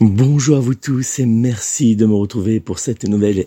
Bonjour à vous tous et merci de me retrouver pour cette nouvelle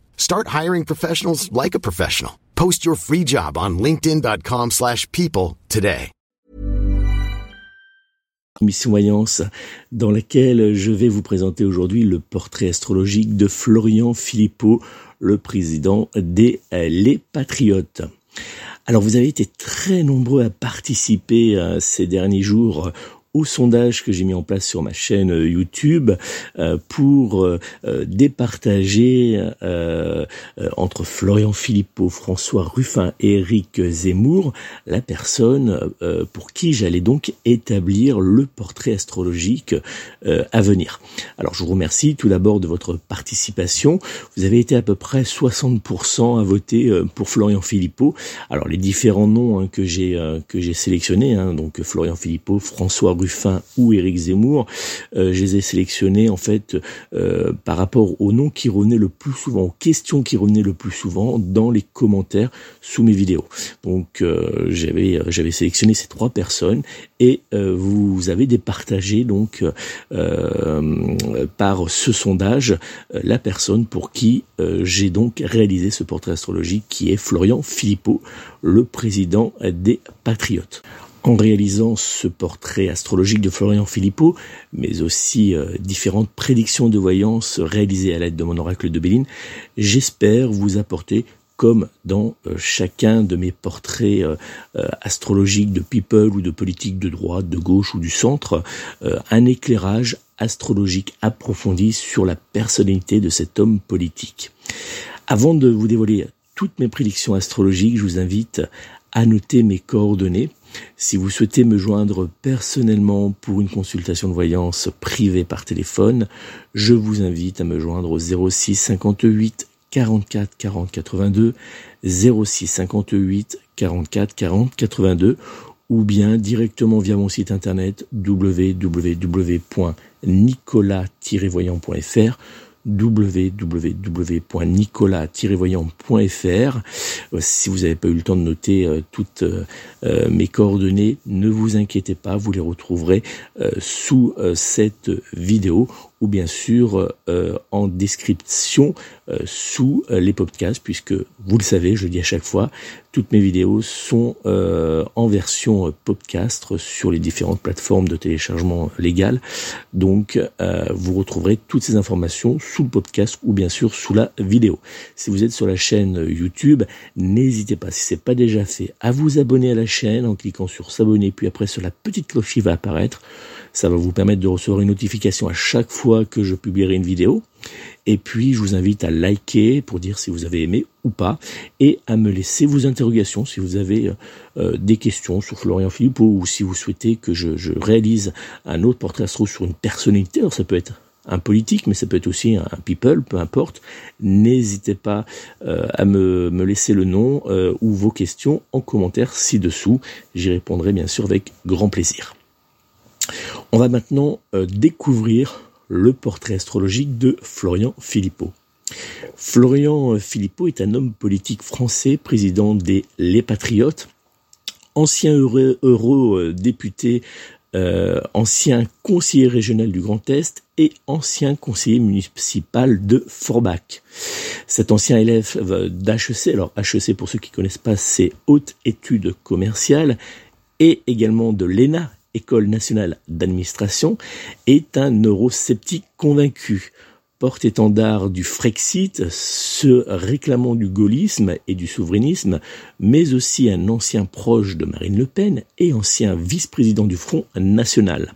Start hiring professionals like a professional. Post your free job on linkedin.com slash people today. Mission Voyance dans laquelle je vais vous présenter aujourd'hui le portrait astrologique de Florian Philippot, le président des Les Patriotes. Alors vous avez été très nombreux à participer euh, ces derniers jours au sondage que j'ai mis en place sur ma chaîne euh, YouTube euh, pour euh, départager entre Florian Philippot, François Ruffin et Eric Zemmour la personne pour qui j'allais donc établir le portrait astrologique à venir. Alors je vous remercie tout d'abord de votre participation. Vous avez été à peu près 60% à voter pour Florian Philippot. Alors les différents noms hein, que j'ai que j'ai sélectionnés, hein, donc Florian Philippot, François Ruffin ou Éric Zemmour, euh, je les ai sélectionnés en fait euh, par rapport aux noms qui revenaient le plus souvent, aux questions qui revenaient le plus souvent dans les commentaires sous mes vidéos. Donc euh, j'avais j'avais sélectionné ces trois personnes et vous avez départagé donc par ce sondage la personne pour qui j'ai donc réalisé ce portrait astrologique qui est Florian Philippot, le président des Patriotes en réalisant ce portrait astrologique de Florian Philippot, mais aussi euh, différentes prédictions de voyance réalisées à l'aide de mon oracle de Béline, j'espère vous apporter comme dans euh, chacun de mes portraits euh, astrologiques de people ou de politique de droite, de gauche ou du centre, un éclairage astrologique approfondi sur la personnalité de cet homme politique. Avant de vous dévoiler toutes mes prédictions astrologiques, je vous invite à noter mes coordonnées si vous souhaitez me joindre personnellement pour une consultation de voyance privée par téléphone, je vous invite à me joindre au 06 58 44 40 82, 06 58 44 40 82 ou bien directement via mon site internet www.nicolas-voyant.fr www.nicolas-voyant.fr. Euh, si vous n'avez pas eu le temps de noter euh, toutes euh, mes coordonnées, ne vous inquiétez pas, vous les retrouverez sous cette vidéo ou bien sûr euh, en description euh, sous euh, les podcasts, puisque vous le savez, je le dis à chaque fois, toutes mes vidéos sont en version podcast sur les différentes plateformes de téléchargement légal. Donc vous retrouverez toutes ces informations sous le podcast ou bien sûr sous la vidéo. Si vous êtes sur la chaîne YouTube, n'hésitez pas, si c'est pas déjà fait, à vous abonner à la chaîne en cliquant sur s'abonner, puis après sur la petite cloche qui va apparaître. Ça va vous permettre de recevoir une notification à chaque fois que je publierai une vidéo. Et puis, je vous invite à liker pour dire si vous avez aimé ou pas, et à me laisser vos interrogations si vous avez euh, euh, des questions sur Florian Philippot ou si vous souhaitez que je, réalise un autre portrait astro sur une personnalité. Alors, ça peut être un politique, mais ça peut être aussi un people, peu importe. N'hésitez pas euh, à me, me, laisser le nom ou vos questions en commentaire ci-dessous. J'y répondrai bien sûr avec grand plaisir. On va maintenant euh, découvrir le portrait astrologique de Florian Philippot. Florian Philippot est un homme politique français, président des Les Patriotes, ancien eurodéputé, euh, ancien conseiller régional du Grand Est et ancien conseiller municipal de Forbach. Cet ancien élève d'HEC, alors HEC pour ceux qui connaissent pas, c'est Haute Études Commerciales, et également de l'ENA, École nationale d'administration, est un neurosceptique convaincu porte-étendard du Frexit, se réclamant du gaullisme et du souverainisme, mais aussi un ancien proche de Marine Le Pen et ancien vice-président du Front National.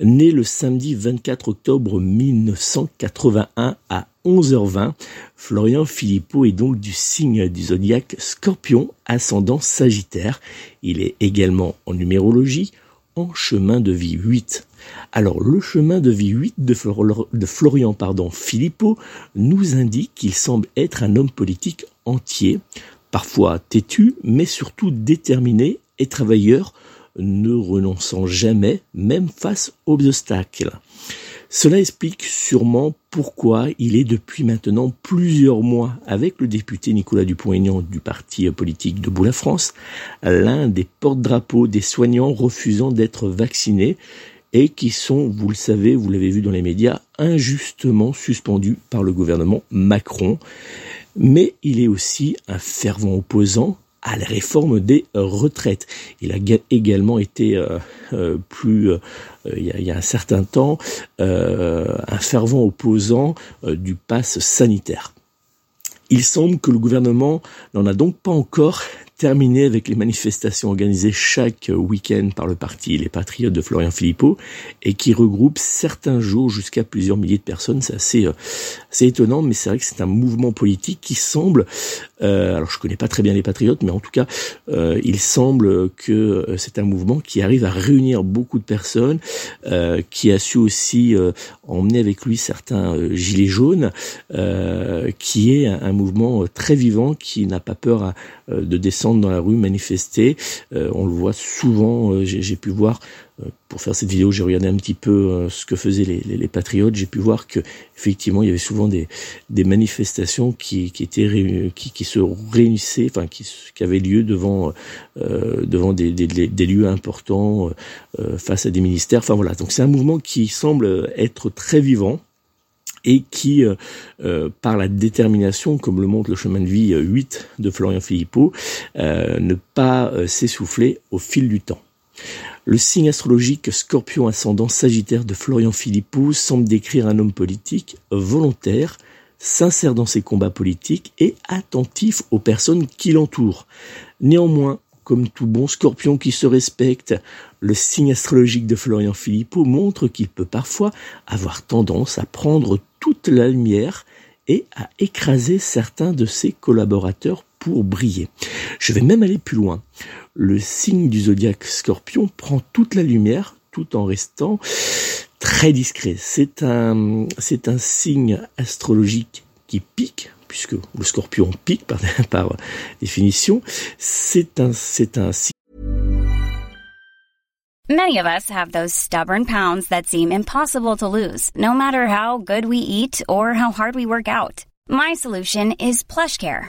Né le samedi 24 octobre 1981 à 11h20, Florian Philippot est donc du signe du zodiaque Scorpion, ascendant Sagittaire. Il est également en numérologie en chemin de vie 8. Alors le chemin de vie 8 de, Florian pardon, Philippot nous indique qu'il semble être un homme politique entier, parfois têtu, mais surtout déterminé et travailleur, ne renonçant jamais, même face aux obstacles. Cela explique sûrement pourquoi il est depuis maintenant plusieurs mois avec le député Nicolas Dupont-Aignan du parti politique Debout la France, l'un des porte-drapeaux des soignants refusant d'être vaccinés et qui sont, vous le savez, vous l'avez vu dans les médias, injustement suspendus par le gouvernement Macron. Mais il est aussi un fervent opposant à la réforme des retraites. Il a également été euh, euh, plus, euh, il, y a, un certain temps, un fervent opposant du pass sanitaire. Il semble que le gouvernement n'en a donc pas encore terminé avec les manifestations organisées chaque week-end par le parti Les Patriotes de Florian Philippot et qui regroupent certains jours jusqu'à plusieurs milliers de personnes. C'est assez, assez étonnant, mais c'est vrai que c'est un mouvement politique qui semble, euh, alors je connais pas très bien les Patriotes, mais en tout cas, euh, il semble que c'est un mouvement qui arrive à réunir beaucoup de personnes, qui a su aussi emmener avec lui certains gilets jaunes, qui est un, mouvement très vivant, qui n'a pas peur de descendre dans la rue manifester. Euh, on le voit souvent. Euh, j'ai pu voir euh, pour faire cette vidéo, j'ai regardé un petit peu ce que faisaient les, patriotes. J'ai pu voir que effectivement, il y avait souvent des, manifestations qui, étaient qui, se réunissaient, enfin qui, avaient lieu devant devant des, des, lieux importants face à des ministères. Enfin voilà. Donc c'est un mouvement qui semble être très vivant et qui, euh, euh, par la détermination, comme le montre le chemin de vie 8 euh, de Florian Philippot, ne pas s'essouffler au fil du temps. Le signe astrologique Scorpion ascendant Sagittaire de Florian Philippot semble décrire un homme politique volontaire, sincère dans ses combats politiques et attentif aux personnes qui l'entourent. Néanmoins, comme tout bon scorpion qui se respecte, le signe astrologique de Florian Philippot montre qu'il peut parfois avoir tendance à prendre toute la lumière et à écraser certains de ses collaborateurs pour briller. Je vais même aller plus loin. Le signe du zodiaque scorpion prend toute la lumière tout en restant très discret. C'est un, signe astrologique qui pique, puisque le scorpion pique par, définition. C'est un, c'est un signe Many of us have those stubborn pounds that seem impossible to lose, no matter how good we eat or how hard we work out. My solution is PlushCare.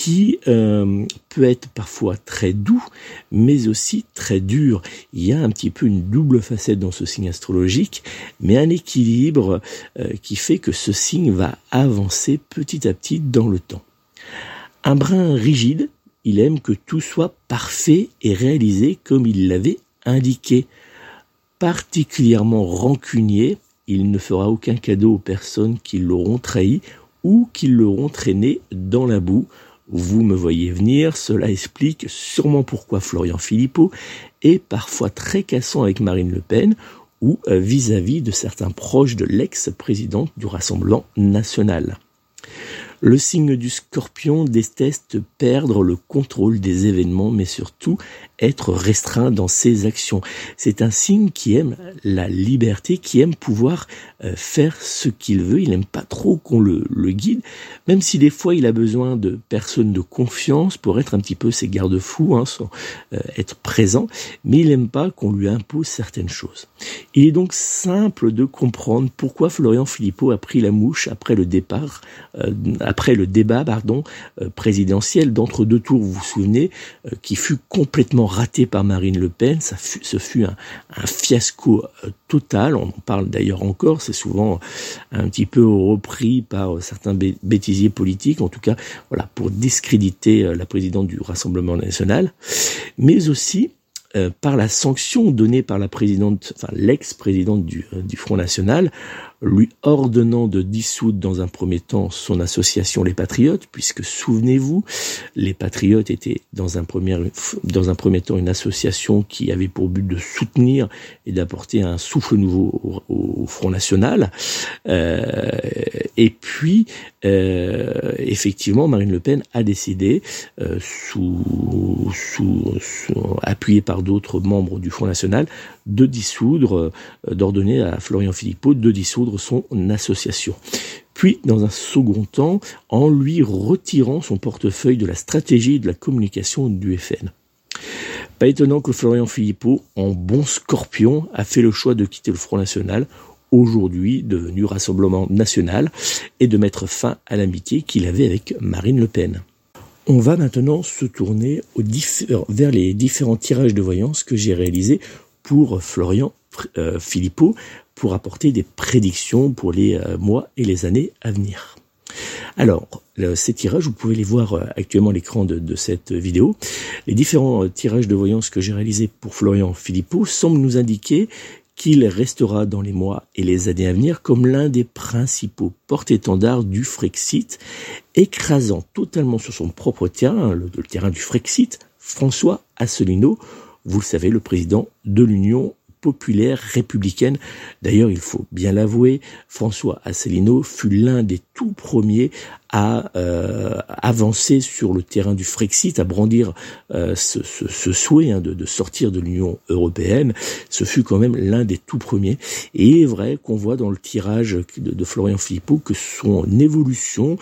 qui euh, peut être parfois très doux, mais aussi très dur. Il y a un petit peu une double facette dans ce signe astrologique, mais un équilibre euh, qui fait que ce signe va avancer petit à petit dans le temps. Un brin rigide, il aime que tout soit parfait et réalisé comme il l'avait indiqué. Particulièrement rancunier, il ne fera aucun cadeau aux personnes qui l'auront trahi ou qui l'auront traîné dans la boue. Vous me voyez venir, cela explique sûrement pourquoi Florian Philippot est parfois très cassant avec Marine Le Pen ou vis-à-vis -vis de certains proches de l'ex-présidente du Rassemblement national. Le signe du scorpion déteste perdre le contrôle des événements, mais surtout être restreint dans ses actions. C'est un signe qui aime la liberté, qui aime pouvoir euh, faire ce qu'il veut. Il n'aime pas trop qu'on le, guide, même si des fois il a besoin de personnes de confiance pour être un petit peu ses garde-fous, hein, sans euh, être présent, mais il n'aime pas qu'on lui impose certaines choses. Il est donc simple de comprendre pourquoi Florian Philippot a pris la mouche après le départ, euh, après le débat, pardon, présidentiel d'entre-deux tours, vous vous souvenez, qui fut complètement raté par Marine Le Pen. Ça ce fut un, fiasco euh, total. On en parle d'ailleurs encore. C'est souvent un petit peu repris par certains bêtisiers politiques. En tout cas, voilà, pour discréditer euh, la présidente du Rassemblement national. Mais aussi, euh, par la sanction donnée par la présidente, enfin l'ex-présidente du Front National, lui ordonnant de dissoudre dans un premier temps son association Les Patriotes, puisque souvenez-vous, les Patriotes étaient dans un premier, dans un premier temps une association qui avait pour but de soutenir et d'apporter un souffle nouveau au, Front National. Euh, et puis, euh, effectivement, Marine Le Pen a décidé, euh, sous, sous, appuyée par d'autres membres du Front National, de dissoudre, euh, d'ordonner à Florian Philippot de dissoudre son association. Puis, dans un second temps, en lui retirant son portefeuille de la stratégie et de la communication du FN. Pas étonnant que Florian Philippot, en bon scorpion, a fait le choix de quitter le Front National, aujourd'hui devenu Rassemblement National, et de mettre fin à l'amitié qu'il avait avec Marine Le Pen. On va maintenant se tourner vers les différents tirages de voyance que j'ai réalisés pour Florian euh, Philippot pour apporter des prédictions pour les euh, mois et les années à venir. Alors, ces tirages, vous pouvez les voir euh, actuellement à l'écran de, cette vidéo. Les différents tirages de voyance que j'ai réalisés pour Florian Philippot semblent nous indiquer qu'il restera dans les mois et les années à venir comme l'un des principaux porte-étendards du Frexit, écrasant totalement sur son propre terrain, le, le terrain du Frexit, François Asselineau, vous le savez, le président de l'Union populaire républicaine. D'ailleurs, il faut bien l'avouer, François Asselineau fut l'un des tout premiers à euh, avancer sur le terrain du Frexit, à brandir euh, ce, souhait hein, de, sortir de l'Union européenne. Ce fut quand même l'un des tout premiers. Et il est vrai qu'on voit dans le tirage de, Florian Philippot que son évolution,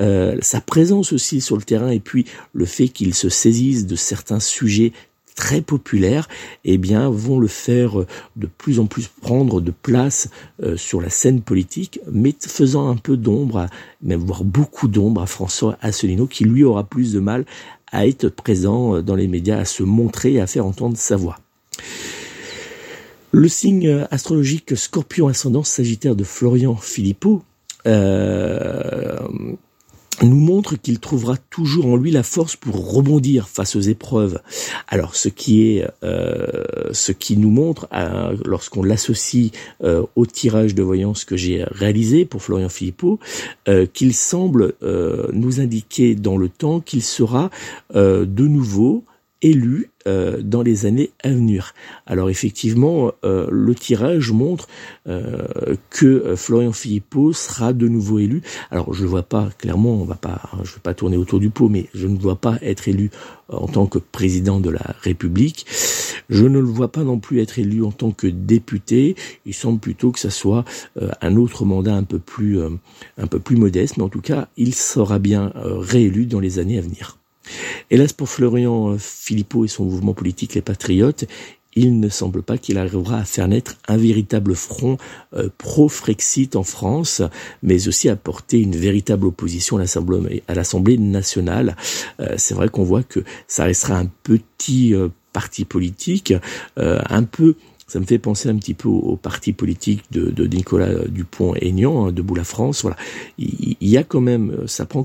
euh, sa présence aussi sur le terrain, et puis le fait qu'il se saisisse de certains sujets très populaires, eh bien, vont le faire euh, de plus en plus prendre de place euh, sur la scène politique, mais faisant un peu d'ombre, même voire beaucoup d'ombre à François Asselineau, qui lui aura plus de mal à être présent euh, dans les médias, à se montrer à faire entendre sa voix. Le signe astrologique Scorpion ascendant Sagittaire de Florian Philippot nous montre qu'il trouvera toujours en lui la force pour rebondir face aux épreuves. Alors, ce qui est, euh, ce qui nous montre, euh, lorsqu'on l'associe euh, au tirage de voyance que j'ai réalisé pour Florian Philippot, qu'il semble nous indiquer dans le temps qu'il sera de nouveau élu euh, dans les années à venir. Alors effectivement, euh, le tirage montre euh, que Florian Philippot sera de nouveau élu. Alors je ne vois pas clairement, on va pas, hein, je vais pas tourner autour du pot, mais je ne vois pas être élu en tant que président de la République. Je ne le vois pas non plus être élu en tant que député. Il semble plutôt que ça soit un autre mandat un peu plus, un peu plus modeste, mais en tout cas, il sera bien réélu dans les années à venir. Hélas pour Florian euh, Philippot et son mouvement politique Les Patriotes, il ne semble pas qu'il arrivera à faire naître un véritable front euh, pro-Frexit en France, mais aussi à porter une véritable opposition à l'Assemblée nationale. Euh, c'est vrai qu'on voit que ça restera un petit parti politique, un peu ça me fait penser un petit peu au, parti politique de, Nicolas Dupont-Aignan, hein, Debout la France. Voilà, il, il, y a quand même, ça prend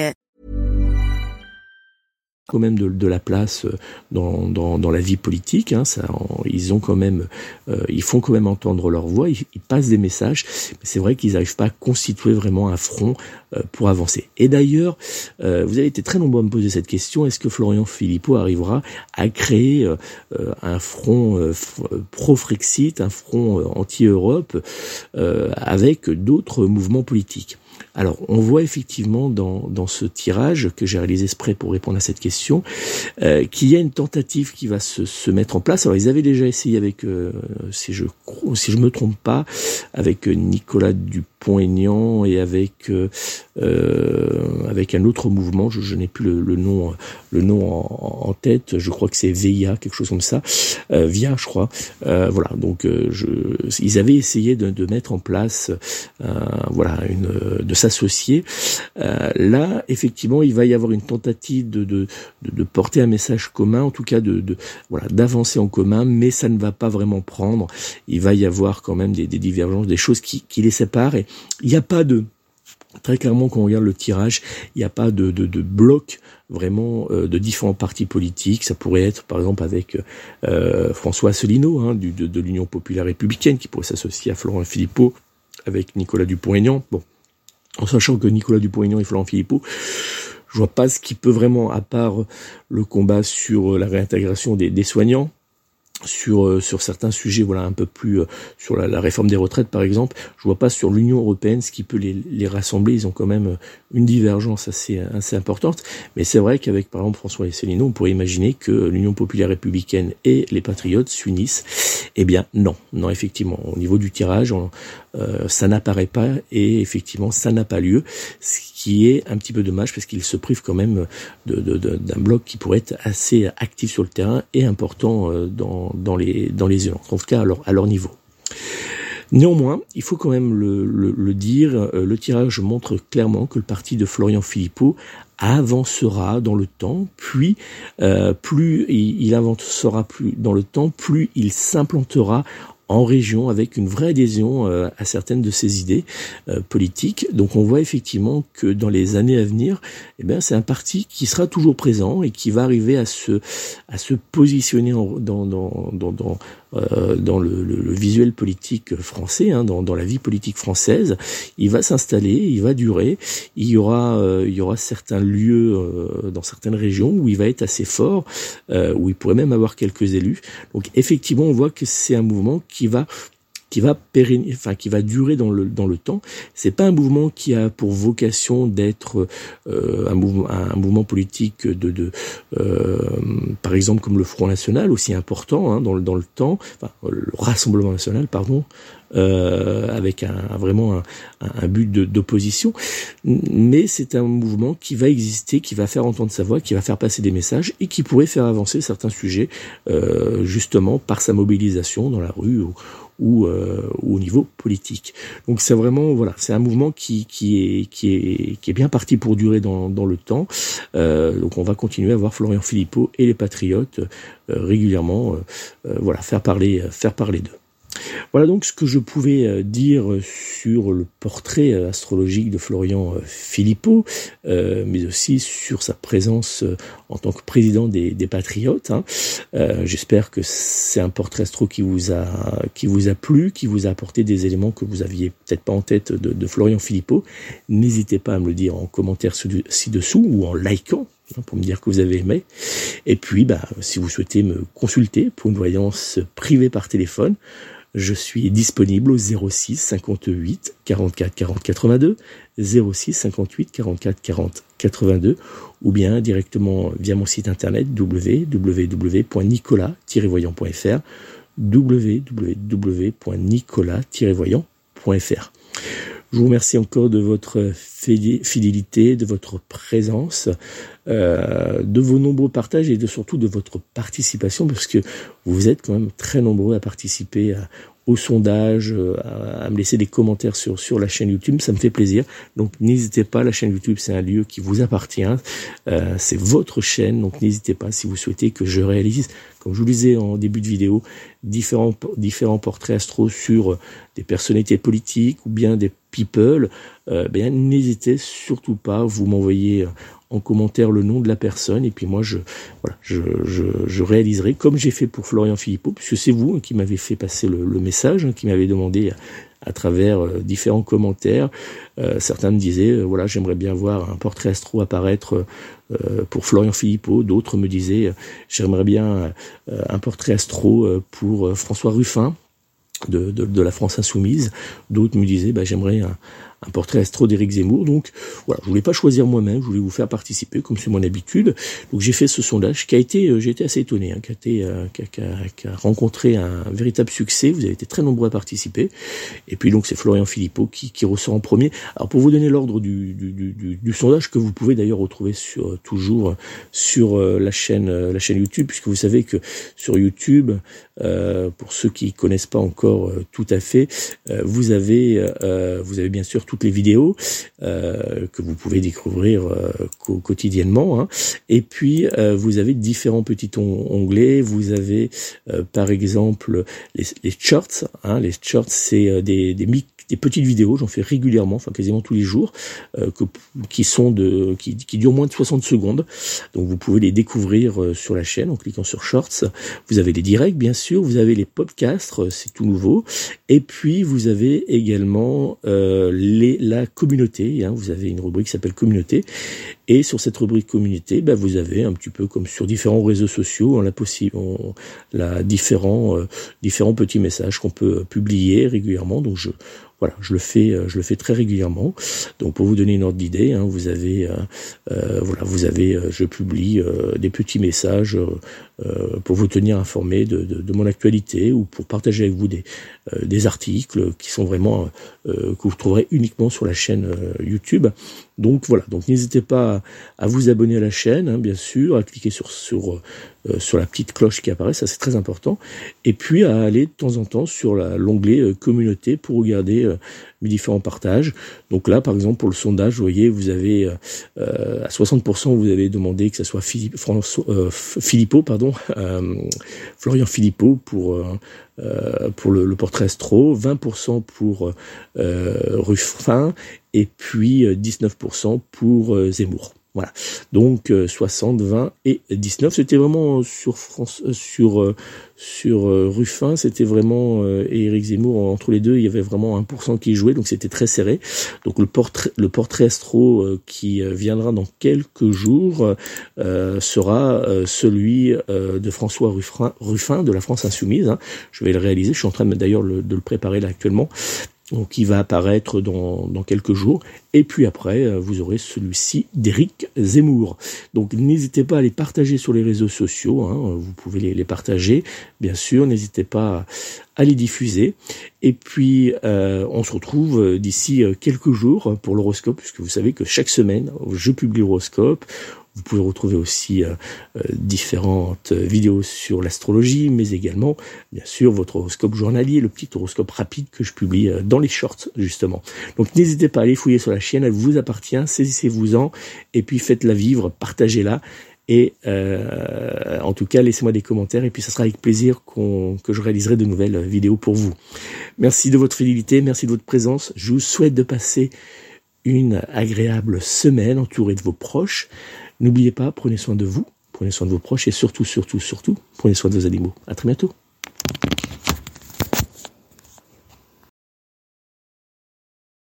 Quand même de, de la place euh, dans, dans, dans, la vie politique. Hein, ça, ils ont quand même, euh, ils font quand même entendre leur voix. Ils, ils passent des messages. Mais c'est vrai qu'ils n'arrivent pas à constituer vraiment un front euh, pour avancer. Et d'ailleurs, euh, vous avez été très nombreux à me poser cette question est-ce que Florian Philippot arrivera à créer euh, un front pro-Frexit, un front anti-Europe avec d'autres mouvements politiques? Alors, on voit effectivement dans, ce tirage que j'ai réalisé exprès pour répondre à cette question, euh, qu'il y a une tentative qui va se, mettre en place. Alors, ils avaient déjà essayé avec, euh, si je si je me trompe pas, avec Nicolas Dupont-Aignan et avec euh, avec un autre mouvement. Je, je n'ai plus le, le, nom le nom en, en, tête. Je crois que c'est VIA, quelque chose comme ça, Via, je crois. voilà. Donc, je, ils avaient essayé de, de mettre en place, voilà, une de s'associer. Euh, là, effectivement, il va y avoir une tentative de, de, de, porter un message commun, en tout cas de, de voilà d'avancer en commun, mais ça ne va pas vraiment prendre. Il va y avoir quand même des, des divergences, des choses qui, qui les séparent. Il n'y a pas de Très clairement, quand on regarde le tirage, il n'y a pas de, de, bloc vraiment euh, de différents partis politiques. Ça pourrait être, par exemple, avec euh, François Asselineau hein, du, de, de l'Union populaire républicaine, qui pourrait s'associer à Florent Philippot, avec Nicolas Dupont-Aignan. Bon, en sachant que Nicolas Dupont-Aignan et Florent Philippot, je vois pas ce qui peut vraiment, à part le combat sur la réintégration des, des soignants, sur euh, sur certains sujets voilà un peu plus euh, sur la, réforme des retraites par exemple. Je vois pas sur l'Union européenne ce qui peut les, les, rassembler. Ils ont quand même euh, une divergence assez assez importante. Mais c'est vrai qu'avec par exemple François Céline on pourrait imaginer que l'Union populaire républicaine et les patriotes s'unissent. Eh bien non. Non effectivement. Au niveau du tirage on, euh, ça n'apparaît pas et effectivement ça n'a pas lieu ce qui est un petit peu dommage parce qu'il se prive quand même d'un de, de, bloc qui pourrait être assez actif sur le terrain et important dans dans, les dans les en tout cas à leur, à leur niveau. Néanmoins, il faut quand même le, le, le dire, euh, le tirage montre clairement que le parti de Florian Philippot avancera dans le temps, puis euh, plus il, il avancera plus dans le temps, plus il s'implantera en région avec une vraie adhésion euh, à certaines de ses idées euh, politiques. Donc on voit effectivement que dans les années à venir, eh bien c'est un parti qui sera toujours présent et qui va arriver à se à se positionner dans dans dans, dans euh, dans le, le, visuel politique français, hein, dans, dans, la vie politique française. Il va s'installer, il va durer. Il y aura, euh, il y aura certains lieux euh, dans certaines régions où il va être assez fort, euh, où il pourrait même avoir quelques élus. Donc effectivement, on voit que c'est un mouvement qui va qui va pérenniser, enfin qui va durer dans le dans le temps. C'est pas un mouvement qui a pour vocation d'être euh, un mouvement un mouvement politique de de euh, par exemple comme le Front National aussi important hein, dans le dans le temps, enfin, le Rassemblement National pardon. Euh, avec un, vraiment un, un but d'opposition, mais c'est un mouvement qui va exister, qui va faire entendre sa voix, qui va faire passer des messages et qui pourrait faire avancer certains sujets, euh, justement par sa mobilisation dans la rue ou, ou, au niveau politique. Donc c'est vraiment voilà, c'est un mouvement qui qui est qui est qui est bien parti pour durer dans dans le temps. donc on va continuer à voir Florian Philippot et les patriotes régulièrement voilà faire parler faire parler d'eux. Voilà donc ce que je pouvais euh, dire sur le portrait euh, astrologique de Florian euh, Philippot, mais aussi sur sa présence en tant que président des, Patriotes. Hein. J'espère que c'est un portrait astro qui vous a qui vous a plu, qui vous a apporté des éléments que vous aviez peut-être pas en tête de, Florian Philippot. N'hésitez pas à me le dire en commentaire ci-dessous ou en likant hein, pour me dire que vous avez aimé. Et puis, bah, si vous souhaitez me consulter pour une voyance privée par téléphone, je suis disponible au 06 58 44 40 82, 06 58 44 40 82, ou bien directement via mon site internet www.nicolas-voyant.fr, www.nicolas-voyant.fr. Je vous remercie encore de votre fidélité, de votre présence, euh, de vos nombreux partages et de surtout de votre participation, parce que vous êtes quand même très nombreux à participer au sondage, euh, à, me laisser des commentaires sur sur la chaîne YouTube, ça me fait plaisir. Donc n'hésitez pas, la chaîne YouTube c'est un lieu qui vous appartient, euh, c'est votre chaîne, donc n'hésitez pas si vous souhaitez que je réalise, comme je vous le disais en début de vidéo, différents portraits astro sur des personnalités politiques ou bien des people, euh, bien n'hésitez surtout pas, vous m'envoyez en commentaire le nom de la personne et puis moi je voilà je, réaliserai comme j'ai fait pour Florian Philippot puisque c'est vous qui m'avez fait passer le, message hein, qui m'avez demandé à, travers euh, différents commentaires. Euh, certains me disaient euh, voilà j'aimerais bien voir un portrait astro apparaître pour Florian Philippot. D'autres me disaient j'aimerais bien un portrait astro pour François Ruffin de, de, la France insoumise. D'autres me disaient bah, j'aimerais un un portrait astro d'Éric Zemmour. Donc voilà, je voulais pas choisir moi-même, je voulais vous faire participer comme c'est mon habitude. Donc j'ai fait ce sondage qui a été, euh, j'ai été assez étonné, hein, qui, a été, euh, qui, a, rencontré un véritable succès. Vous avez été très nombreux à participer. Et puis donc c'est Florian Philippot qui, ressort en premier. Alors pour vous donner l'ordre du, sondage que vous pouvez d'ailleurs retrouver sur toujours sur euh, la chaîne la chaîne YouTube, puisque vous savez que sur YouTube, euh, pour ceux qui connaissent pas encore tout à fait, vous avez vous avez bien sûr les vidéos euh, que vous pouvez découvrir euh, quotidiennement. Hein. Et puis euh, vous avez différents petits onglets. Vous avez par exemple les, les charts. Hein. Les charts, c'est des, des, des petites vidéos, j'en fais régulièrement, enfin quasiment tous les jours, euh, que, qui sont de, qui, qui, durent moins de 60 secondes. Donc vous pouvez les découvrir euh, sur la chaîne en cliquant sur Shorts. Vous avez les directs, bien sûr. Vous avez les podcasts, euh, c'est tout nouveau. Et puis vous avez également les, la communauté. Hein. Vous avez une rubrique qui s'appelle communauté. Et sur cette rubrique communauté, ben, vous avez un petit peu comme sur différents réseaux sociaux, on la possible, la différents, différents petits messages qu'on peut publier régulièrement. Donc je voilà, je le fais, euh, je le fais très régulièrement. Donc pour vous donner une ordre d'idée, hein, vous avez, euh, euh voilà, vous avez, je publie des petits messages pour vous tenir informé de, de, de, mon actualité ou pour partager avec vous des, des articles qui sont vraiment que vous trouverez uniquement sur la chaîne YouTube. Donc voilà, donc n'hésitez pas à, vous abonner à la chaîne, hein, bien sûr, à cliquer sur sur euh, sur la petite cloche qui apparaît, ça c'est très important, et puis à aller de temps en temps sur l'onglet euh, communauté pour regarder euh, différents partages. Donc là, par exemple, pour le sondage, vous voyez, vous avez à 60%, vous avez demandé que ce soit Philippe, François, Philippot, pardon, Florian Philippot pour pour le, portrait astro, 20% pour Ruffin et puis 19% pour Zemmour. Voilà. Donc 60, euh, 20 et 19. C'était vraiment sur France, euh, sur euh, Ruffin, c'était vraiment et Eric Zemmour entre les deux, il y avait vraiment 1% qui jouait, donc c'était très serré. Donc le portrait le portrait astro qui viendra dans quelques jours sera celui de François Ruffin, Ruffin de la France insoumise. Hein. Je vais le réaliser. Je suis en train d'ailleurs de le préparer là actuellement qui va apparaître dans, dans, quelques jours. Et puis après, euh, vous aurez celui-ci d'Éric Zemmour. Donc n'hésitez pas à les partager sur les réseaux sociaux. Hein. Vous pouvez les, les, partager, bien sûr. N'hésitez pas à les diffuser. Et puis, euh, on se retrouve euh, d'ici quelques jours pour l'horoscope, puisque vous savez que chaque semaine, je publie l'horoscope Vous pouvez retrouver aussi euh, euh, différentes vidéos sur l'astrologie, mais également, bien sûr, votre horoscope journalier, le petit horoscope rapide que je publie dans les shorts, justement. Donc n'hésitez pas à aller fouiller sur la chaîne, elle vous appartient, saisissez-vous-en, et puis faites-la vivre, partagez-la. Et euh, en tout cas, laissez-moi des commentaires et puis ça sera avec plaisir que je réaliserai de nouvelles vidéos pour vous. Merci de votre fidélité, merci de votre présence. Je vous souhaite de passer une agréable semaine entourée de vos proches. N'oubliez pas, prenez soin de vous, prenez soin de vos proches et surtout, surtout, surtout, prenez soin de vos animaux. À très bientôt.